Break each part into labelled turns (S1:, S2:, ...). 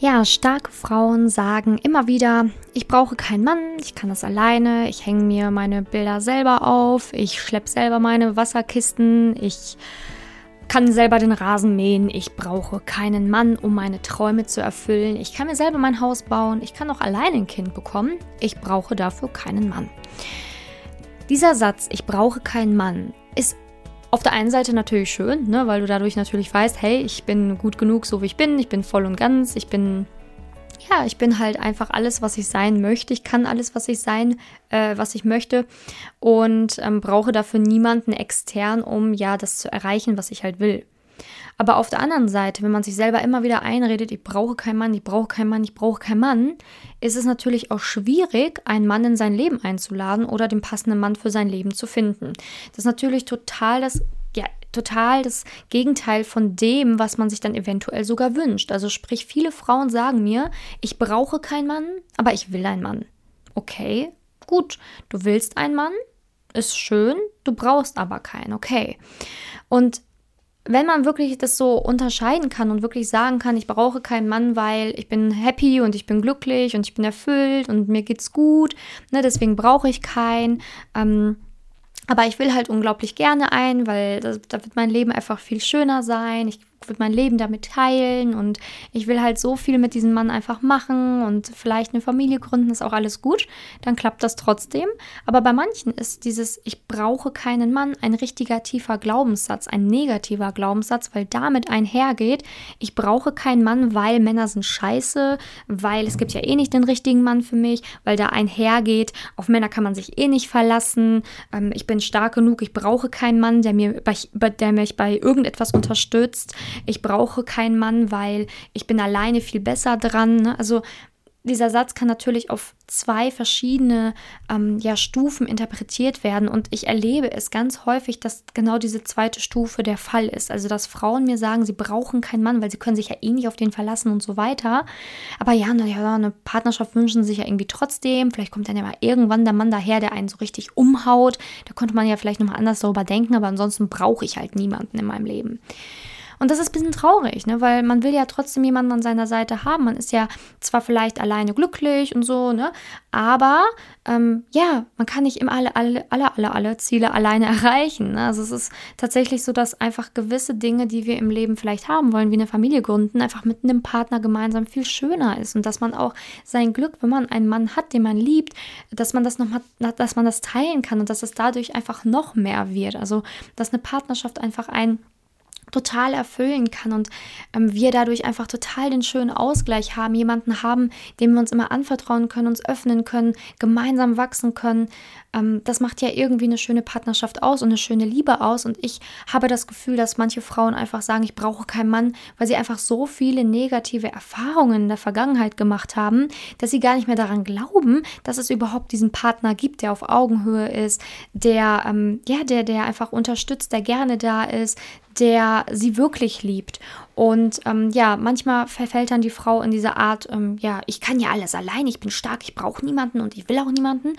S1: Ja, starke Frauen sagen immer wieder, ich brauche keinen Mann, ich kann das alleine, ich hänge mir meine Bilder selber auf, ich schleppe selber meine Wasserkisten, ich kann selber den Rasen mähen, ich brauche keinen Mann, um meine Träume zu erfüllen, ich kann mir selber mein Haus bauen, ich kann auch alleine ein Kind bekommen, ich brauche dafür keinen Mann. Dieser Satz, ich brauche keinen Mann, ist auf der einen Seite natürlich schön, ne, weil du dadurch natürlich weißt, hey, ich bin gut genug, so wie ich bin, ich bin voll und ganz, ich bin, ja, ich bin halt einfach alles, was ich sein möchte, ich kann alles, was ich sein, äh, was ich möchte und ähm, brauche dafür niemanden extern, um ja das zu erreichen, was ich halt will. Aber auf der anderen Seite, wenn man sich selber immer wieder einredet, ich brauche keinen Mann, ich brauche keinen Mann, ich brauche keinen Mann, ist es natürlich auch schwierig, einen Mann in sein Leben einzuladen oder den passenden Mann für sein Leben zu finden. Das ist natürlich total das ja, total das Gegenteil von dem, was man sich dann eventuell sogar wünscht. Also sprich, viele Frauen sagen mir, ich brauche keinen Mann, aber ich will einen Mann. Okay, gut, du willst einen Mann, ist schön, du brauchst aber keinen, okay. Und wenn man wirklich das so unterscheiden kann und wirklich sagen kann, ich brauche keinen Mann, weil ich bin happy und ich bin glücklich und ich bin erfüllt und mir geht's gut, ne, deswegen brauche ich keinen. Ähm, aber ich will halt unglaublich gerne ein, weil da, da wird mein Leben einfach viel schöner sein. Ich würde mein Leben damit teilen und ich will halt so viel mit diesem Mann einfach machen und vielleicht eine Familie gründen, ist auch alles gut, dann klappt das trotzdem. Aber bei manchen ist dieses Ich brauche keinen Mann ein richtiger tiefer Glaubenssatz, ein negativer Glaubenssatz, weil damit einhergeht, ich brauche keinen Mann, weil Männer sind scheiße, weil es gibt ja eh nicht den richtigen Mann für mich, weil da einhergeht, auf Männer kann man sich eh nicht verlassen, ähm, ich bin stark genug, ich brauche keinen Mann, der, mir bei, der mich bei irgendetwas unterstützt ich brauche keinen Mann, weil ich bin alleine viel besser dran. Ne? Also dieser Satz kann natürlich auf zwei verschiedene ähm, ja, Stufen interpretiert werden und ich erlebe es ganz häufig, dass genau diese zweite Stufe der Fall ist. Also dass Frauen mir sagen, sie brauchen keinen Mann, weil sie können sich ja eh nicht auf den verlassen und so weiter. Aber ja, ja eine Partnerschaft wünschen sie sich ja irgendwie trotzdem. Vielleicht kommt dann ja mal irgendwann der Mann daher, der einen so richtig umhaut. Da könnte man ja vielleicht nochmal anders darüber denken, aber ansonsten brauche ich halt niemanden in meinem Leben. Und das ist ein bisschen traurig, ne? weil man will ja trotzdem jemanden an seiner Seite haben. Man ist ja zwar vielleicht alleine glücklich und so, ne? aber ähm, ja, man kann nicht immer alle, alle, alle, alle, alle Ziele alleine erreichen. Ne? Also es ist tatsächlich so, dass einfach gewisse Dinge, die wir im Leben vielleicht haben wollen, wie eine Familie gründen, einfach mit einem Partner gemeinsam viel schöner ist und dass man auch sein Glück, wenn man einen Mann hat, den man liebt, dass man das noch dass man das teilen kann und dass es dadurch einfach noch mehr wird. Also dass eine Partnerschaft einfach ein total erfüllen kann und ähm, wir dadurch einfach total den schönen Ausgleich haben, jemanden haben, dem wir uns immer anvertrauen können, uns öffnen können, gemeinsam wachsen können. Ähm, das macht ja irgendwie eine schöne Partnerschaft aus und eine schöne Liebe aus und ich habe das Gefühl, dass manche Frauen einfach sagen, ich brauche keinen Mann, weil sie einfach so viele negative Erfahrungen in der Vergangenheit gemacht haben, dass sie gar nicht mehr daran glauben, dass es überhaupt diesen Partner gibt, der auf Augenhöhe ist, der ähm, ja, der der einfach unterstützt, der gerne da ist, der sie wirklich liebt. Und ähm, ja, manchmal verfällt dann die Frau in diese Art, ähm, ja, ich kann ja alles allein, ich bin stark, ich brauche niemanden und ich will auch niemanden.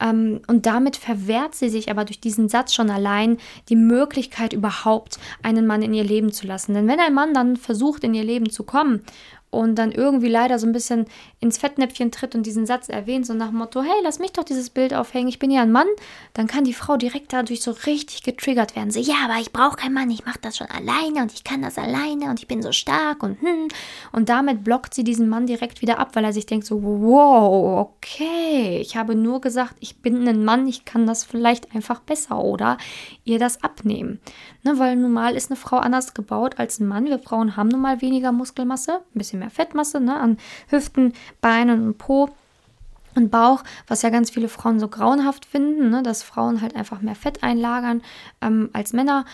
S1: Ähm, und damit verwehrt sie sich aber durch diesen Satz schon allein die Möglichkeit überhaupt, einen Mann in ihr Leben zu lassen. Denn wenn ein Mann dann versucht, in ihr Leben zu kommen und dann irgendwie leider so ein bisschen ins Fettnäpfchen tritt und diesen Satz erwähnt, so nach dem Motto, hey, lass mich doch dieses Bild aufhängen, ich bin ja ein Mann, dann kann die Frau direkt dadurch so richtig getriggert werden. So, ja, aber ich brauche keinen Mann, ich mache das schon alleine und ich kann das alleine und ich bin so stark und hm. Und damit blockt sie diesen Mann direkt wieder ab, weil er sich denkt so, wow, okay, ich habe nur gesagt, ich bin ein Mann, ich kann das vielleicht einfach besser oder ihr das abnehmen. Ne, weil nun mal ist eine Frau anders gebaut als ein Mann. Wir Frauen haben nun mal weniger Muskelmasse, ein bisschen mehr Fettmasse ne, an Hüften, Beinen und Po und Bauch, was ja ganz viele Frauen so grauenhaft finden, ne, dass Frauen halt einfach mehr Fett einlagern ähm, als Männer.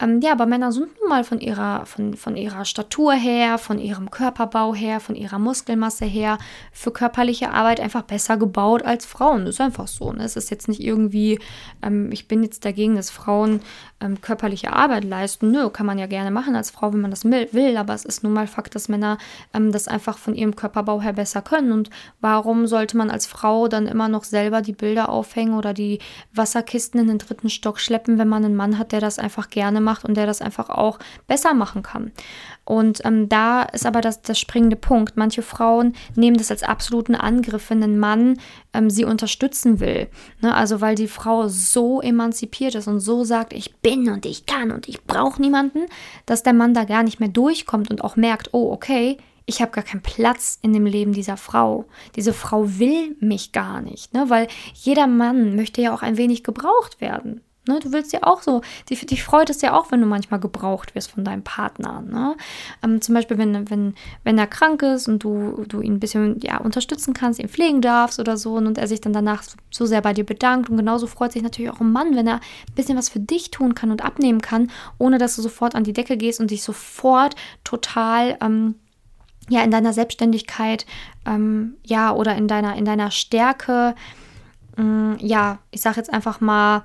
S1: Ähm, ja, aber Männer sind nun mal von ihrer, von, von ihrer Statur her, von ihrem Körperbau her, von ihrer Muskelmasse her für körperliche Arbeit einfach besser gebaut als Frauen. Das ist einfach so. Ne? Es ist jetzt nicht irgendwie, ähm, ich bin jetzt dagegen, dass Frauen ähm, körperliche Arbeit leisten. Nö, kann man ja gerne machen als Frau, wenn man das will, aber es ist nun mal Fakt, dass Männer ähm, das einfach von ihrem Körperbau her besser können. Und warum sollte man als als Frau dann immer noch selber die Bilder aufhängen oder die Wasserkisten in den dritten Stock schleppen, wenn man einen Mann hat, der das einfach gerne macht und der das einfach auch besser machen kann. Und ähm, da ist aber das, das springende Punkt. Manche Frauen nehmen das als absoluten Angriff, wenn ein Mann ähm, sie unterstützen will. Ne? Also weil die Frau so emanzipiert ist und so sagt, ich bin und ich kann und ich brauche niemanden, dass der Mann da gar nicht mehr durchkommt und auch merkt, oh, okay, ich habe gar keinen Platz in dem Leben dieser Frau. Diese Frau will mich gar nicht, ne? weil jeder Mann möchte ja auch ein wenig gebraucht werden. Ne, du willst ja auch so, dich, dich freut es ja auch, wenn du manchmal gebraucht wirst von deinem Partner. Ne? Ähm, zum Beispiel, wenn, wenn, wenn er krank ist und du, du ihn ein bisschen ja, unterstützen kannst, ihn pflegen darfst oder so und er sich dann danach so, so sehr bei dir bedankt. Und genauso freut sich natürlich auch ein Mann, wenn er ein bisschen was für dich tun kann und abnehmen kann, ohne dass du sofort an die Decke gehst und dich sofort total ähm, ja in deiner Selbstständigkeit ähm, ja oder in deiner in deiner Stärke ähm, ja ich sage jetzt einfach mal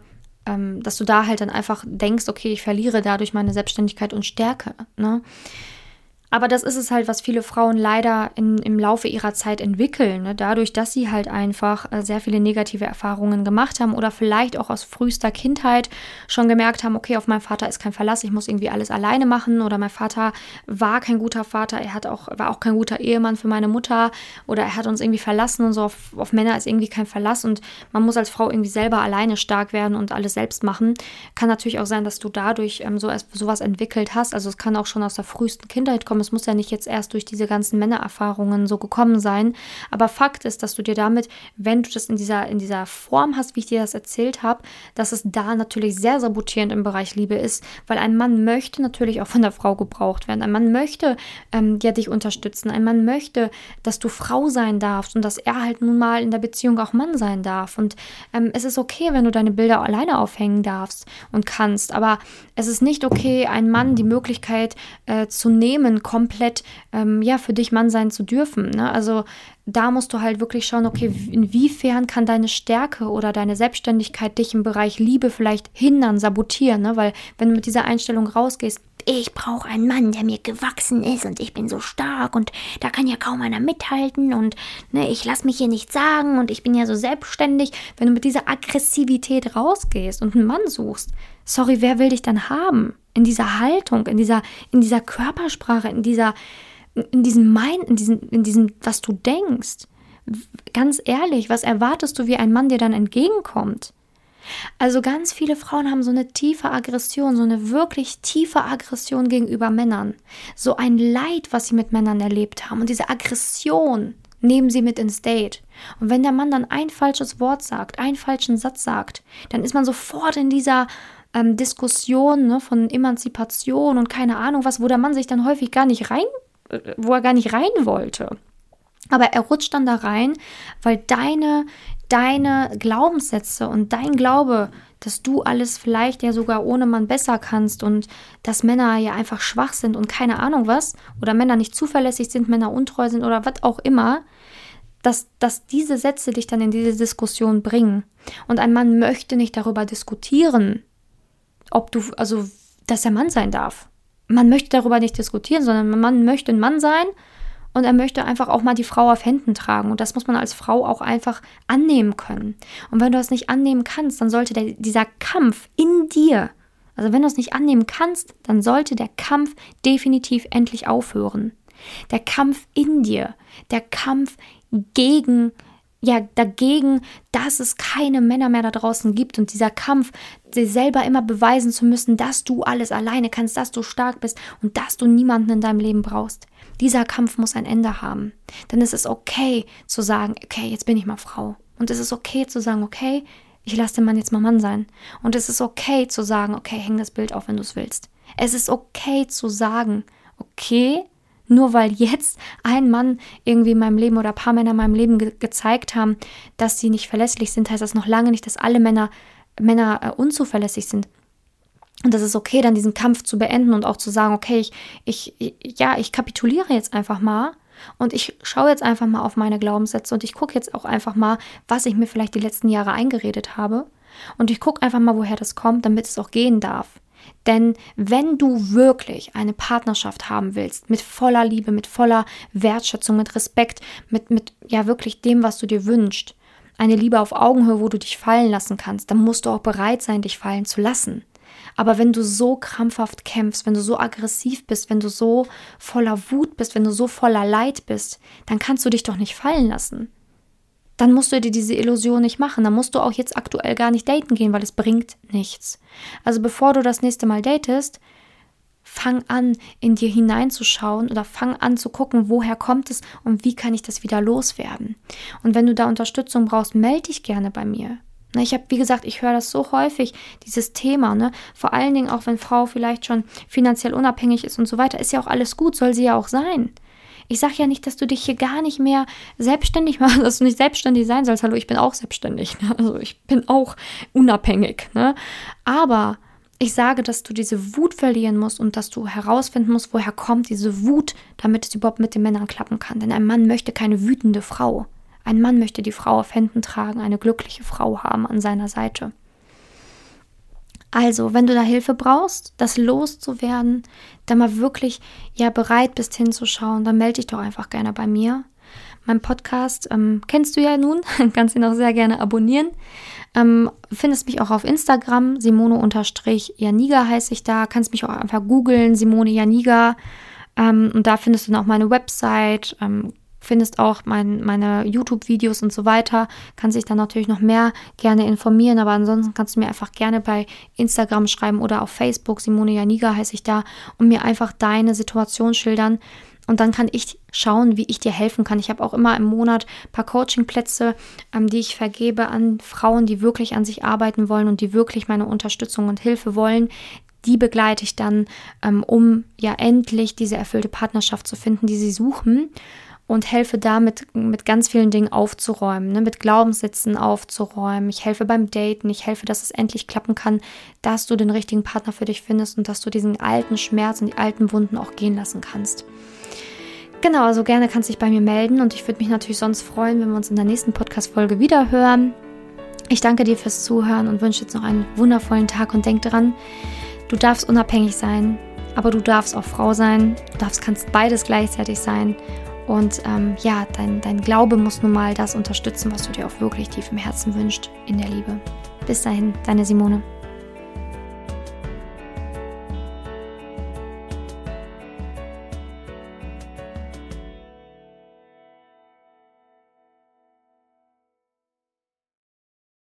S1: ähm, dass du da halt dann einfach denkst, okay, ich verliere dadurch meine Selbstständigkeit und Stärke. Ne? Aber das ist es halt, was viele Frauen leider in, im Laufe ihrer Zeit entwickeln. Ne? Dadurch, dass sie halt einfach äh, sehr viele negative Erfahrungen gemacht haben oder vielleicht auch aus frühester Kindheit schon gemerkt haben, okay, auf meinen Vater ist kein Verlass, ich muss irgendwie alles alleine machen oder mein Vater war kein guter Vater, er hat auch, war auch kein guter Ehemann für meine Mutter oder er hat uns irgendwie verlassen und so auf, auf Männer ist irgendwie kein Verlass und man muss als Frau irgendwie selber alleine stark werden und alles selbst machen. Kann natürlich auch sein, dass du dadurch ähm, so sowas entwickelt hast. Also es kann auch schon aus der frühesten Kindheit kommen. Es muss ja nicht jetzt erst durch diese ganzen Männererfahrungen so gekommen sein. Aber Fakt ist, dass du dir damit, wenn du das in dieser, in dieser Form hast, wie ich dir das erzählt habe, dass es da natürlich sehr sabotierend im Bereich Liebe ist, weil ein Mann möchte natürlich auch von der Frau gebraucht werden. Ein Mann möchte ähm, ja dich unterstützen. Ein Mann möchte, dass du Frau sein darfst und dass er halt nun mal in der Beziehung auch Mann sein darf. Und ähm, es ist okay, wenn du deine Bilder alleine aufhängen darfst und kannst. Aber es ist nicht okay, einen Mann die Möglichkeit äh, zu nehmen, komplett ähm, ja für dich Mann sein zu dürfen. Ne? Also da musst du halt wirklich schauen, okay, inwiefern kann deine Stärke oder deine Selbstständigkeit dich im Bereich Liebe vielleicht hindern, sabotieren, ne? Weil wenn du mit dieser Einstellung rausgehst, ich brauche einen Mann, der mir gewachsen ist und ich bin so stark und da kann ja kaum einer mithalten und ne, ich lasse mich hier nicht sagen und ich bin ja so selbstständig. Wenn du mit dieser Aggressivität rausgehst und einen Mann suchst, sorry, wer will dich dann haben? In dieser Haltung, in dieser, in dieser Körpersprache, in dieser, in diesem Mind, in diesem, in diesem, was du denkst. Ganz ehrlich, was erwartest du, wie ein Mann dir dann entgegenkommt? Also ganz viele Frauen haben so eine tiefe Aggression, so eine wirklich tiefe Aggression gegenüber Männern. So ein Leid, was sie mit Männern erlebt haben. Und diese Aggression nehmen sie mit ins Date. Und wenn der Mann dann ein falsches Wort sagt, einen falschen Satz sagt, dann ist man sofort in dieser ähm, Diskussion ne, von Emanzipation und keine Ahnung was, wo der Mann sich dann häufig gar nicht rein wo er gar nicht rein wollte. Aber er rutscht dann da rein, weil deine, deine Glaubenssätze und dein Glaube, dass du alles vielleicht ja sogar ohne Mann besser kannst und dass Männer ja einfach schwach sind und keine Ahnung was, oder Männer nicht zuverlässig sind, Männer untreu sind oder was auch immer, dass, dass diese Sätze dich dann in diese Diskussion bringen. Und ein Mann möchte nicht darüber diskutieren, ob du, also, dass er Mann sein darf man möchte darüber nicht diskutieren, sondern man möchte ein Mann sein und er möchte einfach auch mal die Frau auf Händen tragen. Und das muss man als Frau auch einfach annehmen können. Und wenn du das nicht annehmen kannst, dann sollte der, dieser Kampf in dir, also wenn du es nicht annehmen kannst, dann sollte der Kampf definitiv endlich aufhören. Der Kampf in dir, der Kampf gegen ja dagegen, dass es keine Männer mehr da draußen gibt und dieser Kampf, dir selber immer beweisen zu müssen, dass du alles alleine kannst, dass du stark bist und dass du niemanden in deinem Leben brauchst. Dieser Kampf muss ein Ende haben. Denn es ist okay zu sagen, okay, jetzt bin ich mal Frau. Und es ist okay zu sagen, okay, ich lasse den Mann jetzt mal Mann sein. Und es ist okay zu sagen, okay, häng das Bild auf, wenn du es willst. Es ist okay zu sagen, okay, nur weil jetzt ein Mann irgendwie in meinem Leben oder ein paar Männer in meinem Leben ge gezeigt haben, dass sie nicht verlässlich sind, heißt das noch lange nicht, dass alle Männer, Männer äh, unzuverlässig sind. Und das ist okay, dann diesen Kampf zu beenden und auch zu sagen, okay, ich, ich, ja, ich kapituliere jetzt einfach mal und ich schaue jetzt einfach mal auf meine Glaubenssätze und ich gucke jetzt auch einfach mal, was ich mir vielleicht die letzten Jahre eingeredet habe. Und ich gucke einfach mal, woher das kommt, damit es auch gehen darf. Denn wenn du wirklich eine Partnerschaft haben willst, mit voller Liebe, mit voller Wertschätzung, mit Respekt, mit, mit ja wirklich dem, was du dir wünschst, eine Liebe auf Augenhöhe, wo du dich fallen lassen kannst, dann musst du auch bereit sein, dich fallen zu lassen. Aber wenn du so krampfhaft kämpfst, wenn du so aggressiv bist, wenn du so voller Wut bist, wenn du so voller Leid bist, dann kannst du dich doch nicht fallen lassen. Dann musst du dir diese Illusion nicht machen. Dann musst du auch jetzt aktuell gar nicht daten gehen, weil es bringt nichts. Also bevor du das nächste Mal datest, fang an, in dir hineinzuschauen oder fang an zu gucken, woher kommt es und wie kann ich das wieder loswerden. Und wenn du da Unterstützung brauchst, melde dich gerne bei mir. Ich habe, wie gesagt, ich höre das so häufig, dieses Thema, ne? Vor allen Dingen auch, wenn Frau vielleicht schon finanziell unabhängig ist und so weiter, ist ja auch alles gut, soll sie ja auch sein. Ich sage ja nicht, dass du dich hier gar nicht mehr selbstständig machst, dass du nicht selbstständig sein sollst. Hallo, ich bin auch selbstständig. Ne? Also ich bin auch unabhängig. Ne? Aber ich sage, dass du diese Wut verlieren musst und dass du herausfinden musst, woher kommt diese Wut, damit es überhaupt mit den Männern klappen kann. Denn ein Mann möchte keine wütende Frau. Ein Mann möchte die Frau auf Händen tragen, eine glückliche Frau haben an seiner Seite. Also, wenn du da Hilfe brauchst, das loszuwerden, dann mal wirklich ja bereit bist hinzuschauen, dann melde dich doch einfach gerne bei mir. Mein Podcast ähm, kennst du ja nun, kannst ihn auch sehr gerne abonnieren. Ähm, findest mich auch auf Instagram, Simone-Janiga heiße ich da. Kannst mich auch einfach googeln, Simone Janiga. Ähm, und da findest du dann auch meine Website, ähm, findest auch mein, meine YouTube-Videos und so weiter. Kannst dich dann natürlich noch mehr gerne informieren, aber ansonsten kannst du mir einfach gerne bei Instagram schreiben oder auf Facebook, Simone Janiga heiße ich da, und mir einfach deine Situation schildern. Und dann kann ich schauen, wie ich dir helfen kann. Ich habe auch immer im Monat ein paar Coachingplätze, ähm, die ich vergebe an Frauen, die wirklich an sich arbeiten wollen und die wirklich meine Unterstützung und Hilfe wollen. Die begleite ich dann, ähm, um ja endlich diese erfüllte Partnerschaft zu finden, die sie suchen und helfe damit mit ganz vielen Dingen aufzuräumen, ne, mit Glaubenssätzen aufzuräumen. Ich helfe beim Daten, ich helfe, dass es endlich klappen kann, dass du den richtigen Partner für dich findest und dass du diesen alten Schmerz und die alten Wunden auch gehen lassen kannst. Genau, also gerne kannst du dich bei mir melden und ich würde mich natürlich sonst freuen, wenn wir uns in der nächsten Podcast-Folge wieder hören. Ich danke dir fürs Zuhören und wünsche jetzt noch einen wundervollen Tag und denk dran, du darfst unabhängig sein, aber du darfst auch Frau sein, du darfst, kannst beides gleichzeitig sein und ähm, ja, dein, dein Glaube muss nun mal das unterstützen, was du dir auch wirklich tief im Herzen wünschst, in der Liebe. Bis dahin, deine Simone.